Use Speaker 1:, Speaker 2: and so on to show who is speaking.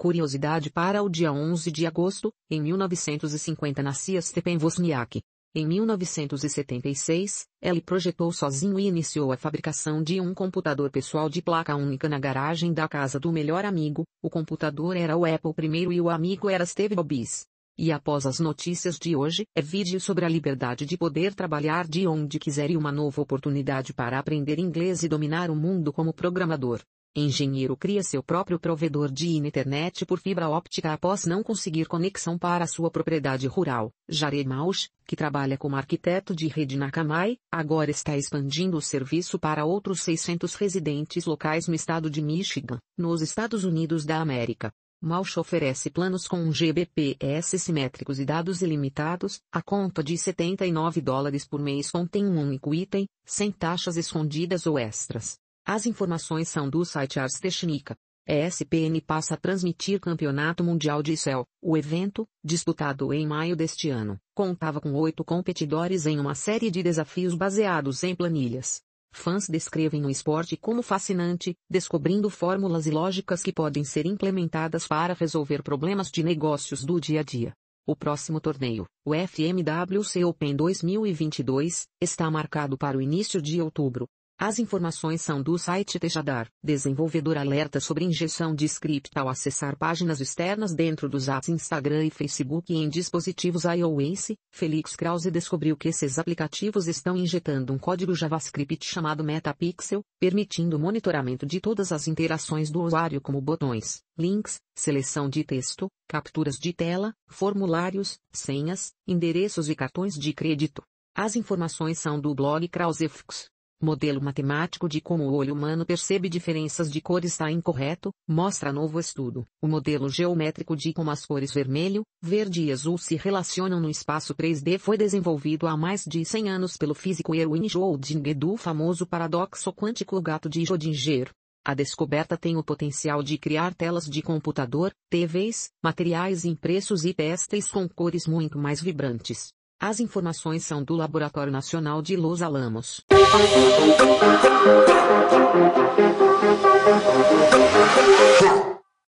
Speaker 1: Curiosidade para o dia 11 de agosto, em 1950 nascia Stepan Wozniak. Em 1976, ele projetou sozinho e iniciou a fabricação de um computador pessoal de placa única na garagem da casa do melhor amigo. O computador era o Apple I e o amigo era Steve Jobs. E após as notícias de hoje, é vídeo sobre a liberdade de poder trabalhar de onde quiser e uma nova oportunidade para aprender inglês e dominar o mundo como programador. Engenheiro cria seu próprio provedor de internet por fibra óptica após não conseguir conexão para sua propriedade rural. Jared Mausch, que trabalha como arquiteto de rede na Camai, agora está expandindo o serviço para outros 600 residentes locais no estado de Michigan, nos Estados Unidos da América. Mausch oferece planos com um GBPS simétricos e dados ilimitados, a conta de 79 dólares por mês contém um único item, sem taxas escondidas ou extras. As informações são do site Ars Technica. ESPN passa a transmitir Campeonato Mundial de Céu. O evento, disputado em maio deste ano, contava com oito competidores em uma série de desafios baseados em planilhas. Fãs descrevem o esporte como fascinante, descobrindo fórmulas e lógicas que podem ser implementadas para resolver problemas de negócios do dia a dia. O próximo torneio, o FMWC Open 2022, está marcado para o início de outubro, as informações são do site Tejadar. Desenvolvedor alerta sobre injeção de script ao acessar páginas externas dentro dos apps Instagram e Facebook em dispositivos iOS. Felix Krause descobriu que esses aplicativos estão injetando um código JavaScript chamado Metapixel, permitindo o monitoramento de todas as interações do usuário como botões, links, seleção de texto, capturas de tela, formulários, senhas, endereços e cartões de crédito. As informações são do blog Krausefx. Modelo matemático de como o olho humano percebe diferenças de cor está incorreto, mostra novo estudo. O modelo geométrico de como as cores vermelho, verde e azul se relacionam no espaço 3D foi desenvolvido há mais de 100 anos pelo físico Erwin Schrödinger do famoso paradoxo quântico gato de Schrödinger. A descoberta tem o potencial de criar telas de computador, TVs, materiais impressos e pestes com cores muito mais vibrantes. As informações são do Laboratório Nacional de Los Alamos.